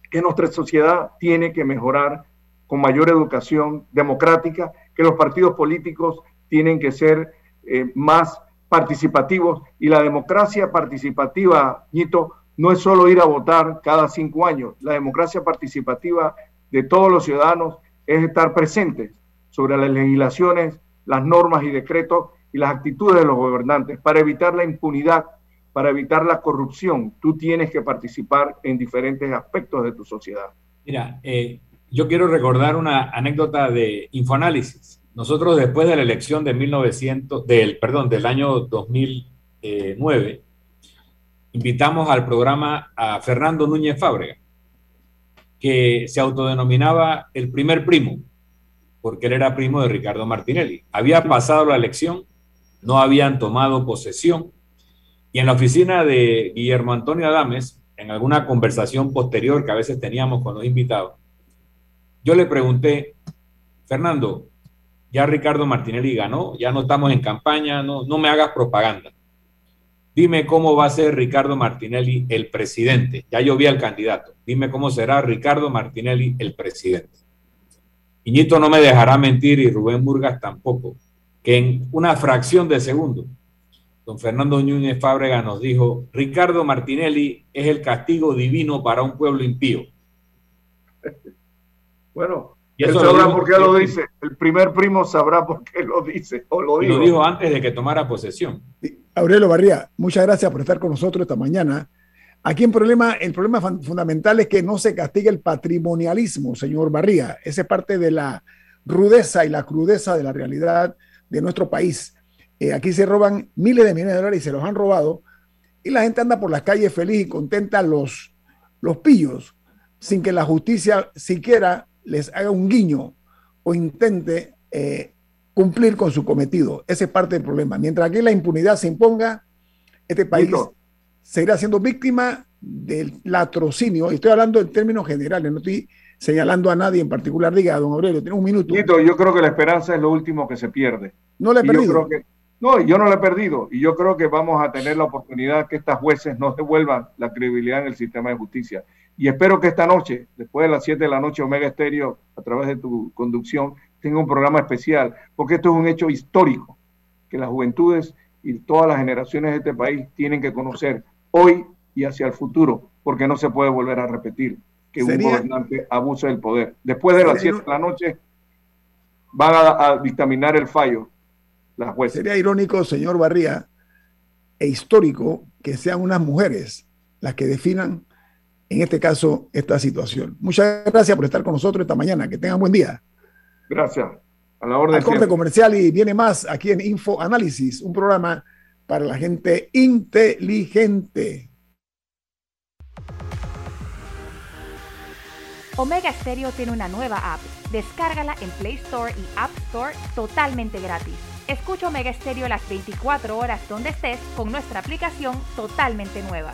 Que nuestra sociedad tiene que mejorar con mayor educación democrática, que los partidos políticos tienen que ser eh, más participativos y la democracia participativa, Nito, no es solo ir a votar cada cinco años. La democracia participativa de todos los ciudadanos es estar presentes sobre las legislaciones las normas y decretos y las actitudes de los gobernantes para evitar la impunidad, para evitar la corrupción. Tú tienes que participar en diferentes aspectos de tu sociedad. Mira, eh, yo quiero recordar una anécdota de Infoanálisis. Nosotros después de la elección de 1900, del, perdón, año 2009, invitamos al programa a Fernando Núñez Fábrega, que se autodenominaba el primer primo porque él era primo de Ricardo Martinelli. Había pasado la elección, no habían tomado posesión, y en la oficina de Guillermo Antonio Adames, en alguna conversación posterior que a veces teníamos con los invitados, yo le pregunté, Fernando, ya Ricardo Martinelli ganó, ya no estamos en campaña, no, no me hagas propaganda. Dime cómo va a ser Ricardo Martinelli el presidente. Ya yo vi al candidato. Dime cómo será Ricardo Martinelli el presidente. Iñito no me dejará mentir y Rubén Murgas tampoco, que en una fracción de segundo, don Fernando Núñez Fábrega nos dijo, Ricardo Martinelli es el castigo divino para un pueblo impío. <laughs> Bueno, y eso él sabrá por qué lo dice. El primer primo sabrá por qué lo dice. O lo, lo dijo antes de que tomara posesión. Aurelio Barría, muchas gracias por estar con nosotros esta mañana. Aquí el problema, el problema fundamental es que no se castiga el patrimonialismo, señor Barría. Esa es parte de la rudeza y la crudeza de la realidad de nuestro país. Eh, aquí se roban miles de millones de dólares y se los han robado. Y la gente anda por las calles feliz y contenta los, los pillos, sin que la justicia siquiera les haga un guiño o intente eh, cumplir con su cometido. Ese es parte del problema. Mientras aquí la impunidad se imponga, este país seguirá siendo víctima del latrocinio, estoy hablando en términos generales, no estoy señalando a nadie en particular. Diga, don Aurelio, tiene un minuto. yo creo que la esperanza es lo último que se pierde. No le he perdido. no, yo no le he perdido. Y yo creo que vamos a tener la oportunidad que estas jueces nos devuelvan la credibilidad en el sistema de justicia. Y espero que esta noche, después de las 7 de la noche, Omega Estéreo, a través de tu conducción, tenga un programa especial, porque esto es un hecho histórico que las juventudes y todas las generaciones de este país tienen que conocer hoy y hacia el futuro, porque no se puede volver a repetir que un gobernante abuse del poder. Después de las 7 de la noche van a, dictaminar el fallo las jueces. Sería irónico, señor Barría, e histórico que sean unas mujeres las que definan, en este caso, esta situación. Muchas gracias por estar con nosotros esta mañana. Que tengan buen día. Gracias. A la orden. corte comercial y viene más aquí en Info Análisis, un programa para la gente inteligente. Omega Stereo tiene una nueva app. Descárgala en Play Store y App Store totalmente gratis. Escucha Omega Stereo las 24 horas donde estés con nuestra aplicación totalmente nueva.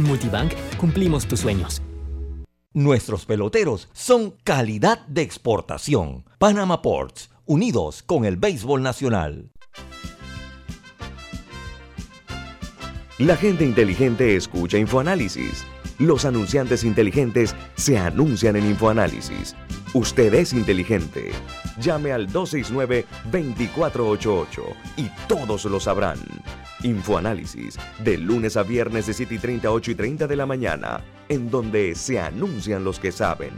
en Multibank cumplimos tus sueños. Nuestros peloteros son calidad de exportación. Panama Ports, unidos con el béisbol nacional. La gente inteligente escucha InfoAnálisis. Los anunciantes inteligentes se anuncian en InfoAnálisis. Usted es inteligente. Llame al 269-2488 y todos lo sabrán. Infoanálisis, de lunes a viernes de 7 y 30 a 8 y 30 de la mañana, en donde se anuncian los que saben.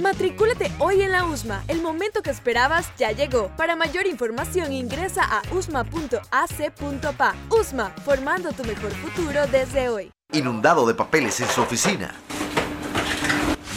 Matricúlate hoy en la USMA. El momento que esperabas ya llegó. Para mayor información ingresa a usma.ac.pa. USMA, formando tu mejor futuro desde hoy. Inundado de papeles en su oficina.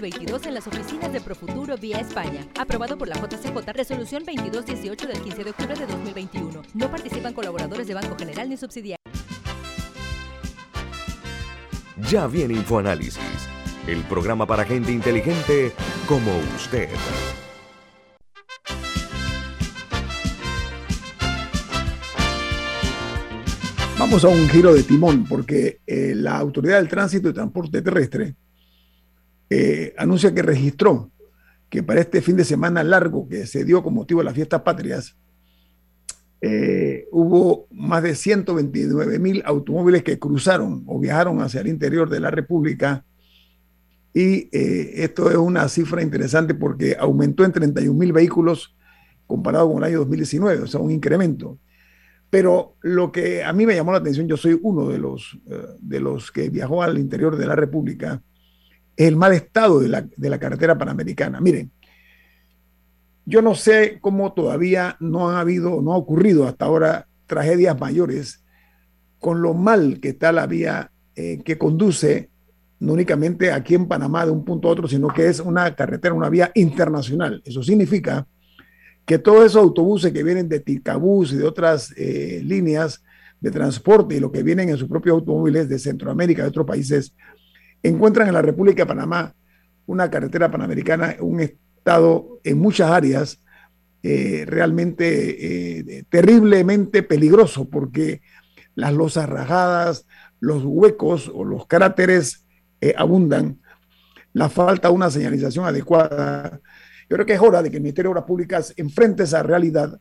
2022 en las oficinas de Profuturo vía España. Aprobado por la JCJ, resolución 2218 del 15 de octubre de 2021. No participan colaboradores de Banco General ni subsidiarios. Ya viene InfoAnálisis, el programa para gente inteligente como usted. Vamos a un giro de timón porque eh, la Autoridad del Tránsito y Transporte Terrestre eh, anuncia que registró que para este fin de semana largo que se dio con motivo de las fiestas patrias, eh, hubo más de 129 mil automóviles que cruzaron o viajaron hacia el interior de la República. Y eh, esto es una cifra interesante porque aumentó en 31 mil vehículos comparado con el año 2019, o sea, un incremento. Pero lo que a mí me llamó la atención, yo soy uno de los, de los que viajó al interior de la República, el mal estado de la, carretera panamericana. Miren, yo no sé cómo todavía no ha habido, no ha ocurrido hasta ahora tragedias mayores con lo mal que está la vía eh, que conduce no únicamente aquí en Panamá de un punto a otro, sino que es una carretera, una vía internacional. Eso significa que todos esos autobuses que vienen de Ticabús y de otras eh, líneas de transporte y los que vienen en sus propios automóviles de Centroamérica, de otros países, encuentran en la República de Panamá una carretera panamericana, un estado en muchas áreas eh, realmente eh, terriblemente peligroso porque las losas rajadas, los huecos o los cráteres eh, abundan, la falta de una señalización adecuada. Yo creo que es hora de que el Ministerio de Obras Públicas enfrente esa realidad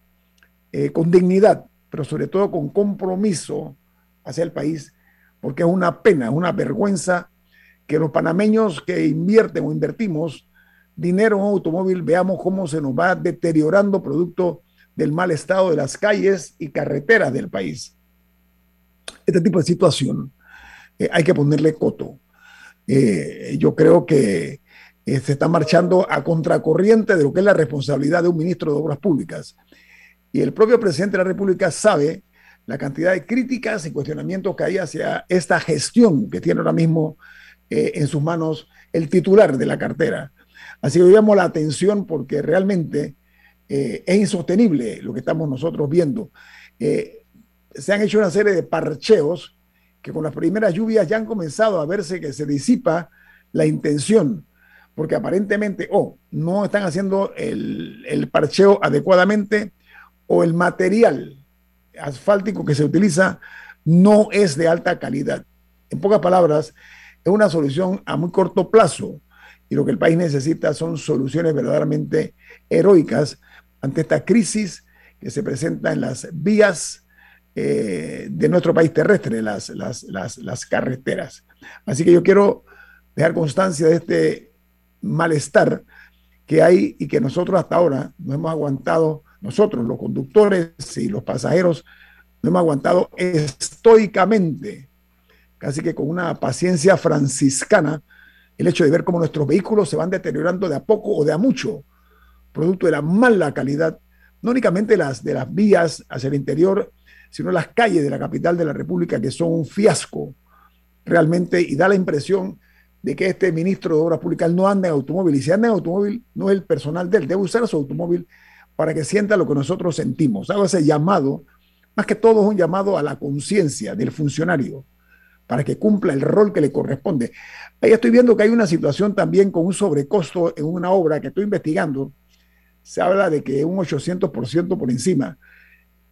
con dignidad, pero sobre todo con compromiso hacia el país, porque es una pena, es una vergüenza que los panameños que invierten o invertimos dinero en un automóvil, veamos cómo se nos va deteriorando producto del mal estado de las calles y carreteras del país. Este tipo de situación eh, hay que ponerle coto. Eh, yo creo que eh, se está marchando a contracorriente de lo que es la responsabilidad de un ministro de Obras Públicas. Y el propio presidente de la República sabe la cantidad de críticas y cuestionamientos que hay hacia esta gestión que tiene ahora mismo en sus manos el titular de la cartera. Así que llamo la atención porque realmente eh, es insostenible lo que estamos nosotros viendo. Eh, se han hecho una serie de parcheos que con las primeras lluvias ya han comenzado a verse que se disipa la intención, porque aparentemente o no están haciendo el, el parcheo adecuadamente o el material asfáltico que se utiliza no es de alta calidad. En pocas palabras, es una solución a muy corto plazo y lo que el país necesita son soluciones verdaderamente heroicas ante esta crisis que se presenta en las vías eh, de nuestro país terrestre, las, las, las, carreteras. Así que yo quiero dejar constancia de este malestar que hay y que nosotros hasta ahora no hemos aguantado, nosotros los conductores y los pasajeros, no hemos aguantado estoicamente, casi que con una paciencia franciscana, el hecho de ver cómo nuestros vehículos se van deteriorando de a poco o de a mucho, producto de la mala calidad, no únicamente las de las vías hacia el interior, sino las calles de la capital de la República, que son un fiasco realmente, y da la impresión de que este ministro de Obras Públicas no anda en automóvil, y si anda en automóvil, no es el personal de él, debe usar su automóvil para que sienta lo que nosotros sentimos. Hago ese llamado, más que todo es un llamado a la conciencia del funcionario, para que cumpla el rol que le corresponde. Ahí estoy viendo que hay una situación también con un sobrecosto en una obra que estoy investigando. Se habla de que un 800% por encima.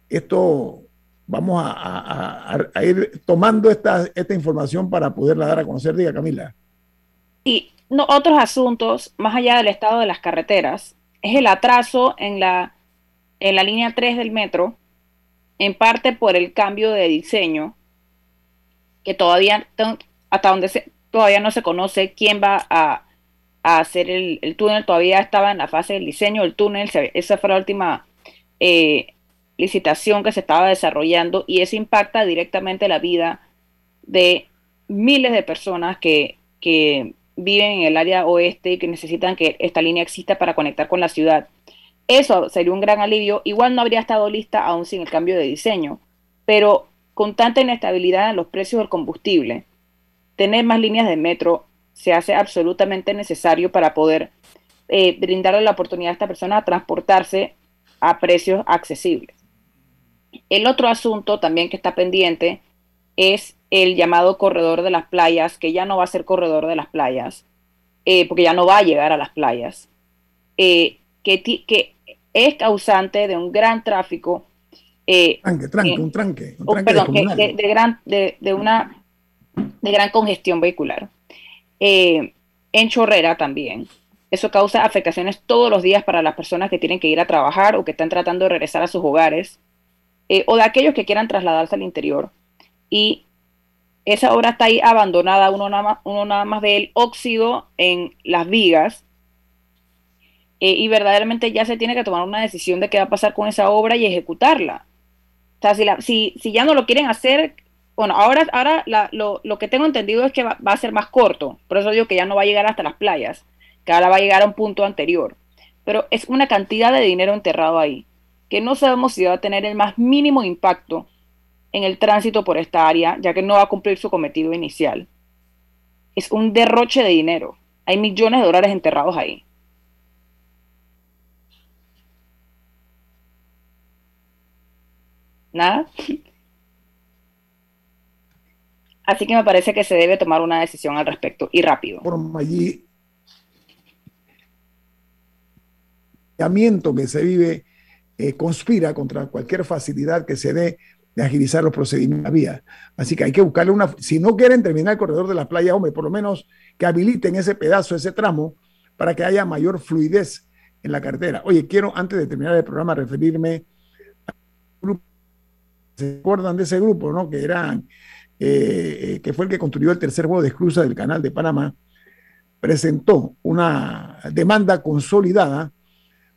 Esto vamos a, ir tomando esta, información para poderla dar a conocer. Diga, Camila. Y no, otros asuntos, más allá del estado de las carreteras, es el atraso en la, en la línea 3 del metro, en parte por el cambio de diseño, que todavía, hasta donde se, todavía no se conoce quién va a, hacer el, túnel, todavía estaba en la fase del diseño del túnel, esa fue la última eh, licitación que se estaba desarrollando y eso impacta directamente la vida de miles de personas que, que viven en el área oeste y que necesitan que esta línea exista para conectar con la ciudad. Eso sería un gran alivio. Igual no habría estado lista aún sin el cambio de diseño, pero con tanta inestabilidad en los precios del combustible, tener más líneas de metro se hace absolutamente necesario para poder eh, brindarle la oportunidad a esta persona a transportarse a precios accesibles. El otro asunto también que está pendiente es el llamado corredor de las playas, que ya no va a ser corredor de las playas, eh, porque ya no va a llegar a las playas, eh, que, que, es causante de un gran tráfico. Tranque, tranque, un tranque. Un tranque perdón, de, gran, de, de, una de gran congestión vehicular. Eh, en Chorrera también. Eso causa afectaciones todos los días para las personas que tienen que ir a trabajar o que están tratando de regresar a sus hogares eh, o de aquellos que quieran trasladarse al interior. Y esa obra está ahí abandonada, uno nada más, uno nada más ve el óxido en las vigas eh, y verdaderamente ya se tiene que tomar una decisión de qué va a pasar con esa obra y ejecutarla. Sea, si, si, si ya no lo quieren hacer, bueno, ahora, ahora lo, que tengo entendido es que va, a ser más corto, por eso digo que ya no va a llegar hasta las playas, que ahora va a llegar a un punto anterior. Pero es una cantidad de dinero enterrado ahí, que no sabemos si va a tener el más mínimo impacto en el tránsito por esta área, ya que no va a cumplir su cometido inicial. Es un derroche de dinero. Hay millones de dólares enterrados ahí. ¿Nada? Así que me parece que se debe tomar una decisión al respecto y rápido. Por allí que se vive eh, conspira contra cualquier facilidad que se dé de agilizar los procedimientos vía. Así que hay que buscarle una, si no quieren terminar el corredor de la playa, hombre, por lo menos que habiliten ese pedazo, ese tramo, para que haya mayor fluidez en la carretera. Oye, quiero antes de terminar el programa referirme al grupo, ¿se acuerdan de ese grupo, no? Que eh, eh, que fue el que construyó el tercer juego de esclusa del canal de Panamá, presentó una demanda consolidada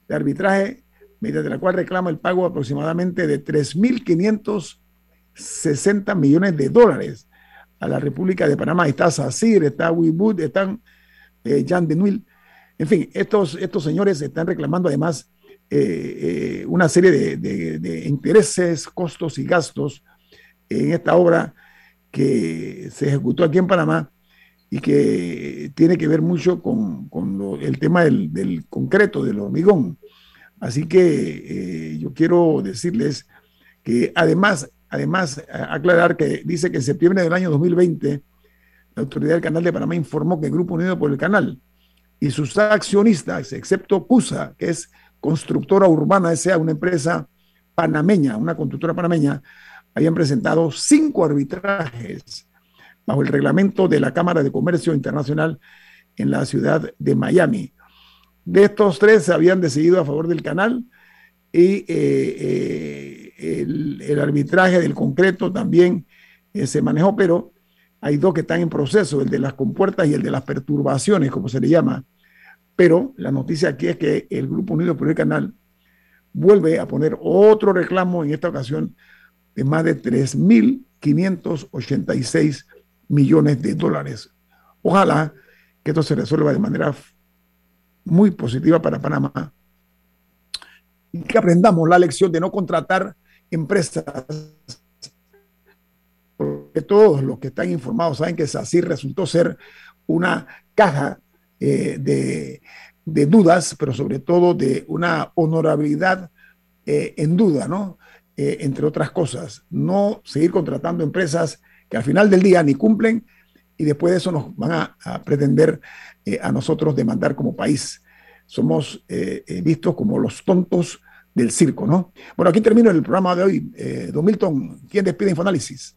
de arbitraje mediante la cual reclama el pago aproximadamente de 3.560 millones de dólares a la República de Panamá. Está SACIR, está Wibud, están eh, Jan Denuil. En fin, estos, estos señores están reclamando además eh, eh, una serie de, intereses, costos y gastos en esta obra que se ejecutó aquí en Panamá y que tiene que ver mucho con, el tema del, concreto, del hormigón. Así que eh, yo quiero decirles que además, además, aclarar que dice que en septiembre del año 2020, la autoridad del Canal de Panamá informó que el Grupo Unido por el Canal y sus accionistas, excepto CUSA, que es constructora urbana S.A., una empresa panameña, una constructora panameña, habían presentado cinco arbitrajes bajo el reglamento de la Cámara de Comercio Internacional en la ciudad de Miami. De estos tres se habían decidido a favor del canal y eh, eh, el, arbitraje del concreto también eh, se manejó, pero hay dos que están en proceso, el de las compuertas y el de las perturbaciones, como se le llama. Pero la noticia aquí es que el Grupo Unido por el Canal vuelve a poner otro reclamo, en esta ocasión, de más de 3.586 millones de dólares. Ojalá que esto se resuelva de manera muy positiva para Panamá. Y que aprendamos la lección de no contratar empresas, porque todos los que están informados saben que así resultó ser una caja eh, de, dudas, pero sobre todo de una honorabilidad eh, en duda, ¿no? Eh, entre otras cosas, no seguir contratando empresas que al final del día ni cumplen y después de eso nos van a, pretender a nosotros demandar como país. Somos vistos como los tontos del circo, ¿no? Bueno, aquí termino el programa de hoy. Don Milton, ¿quién despide Infoanálisis?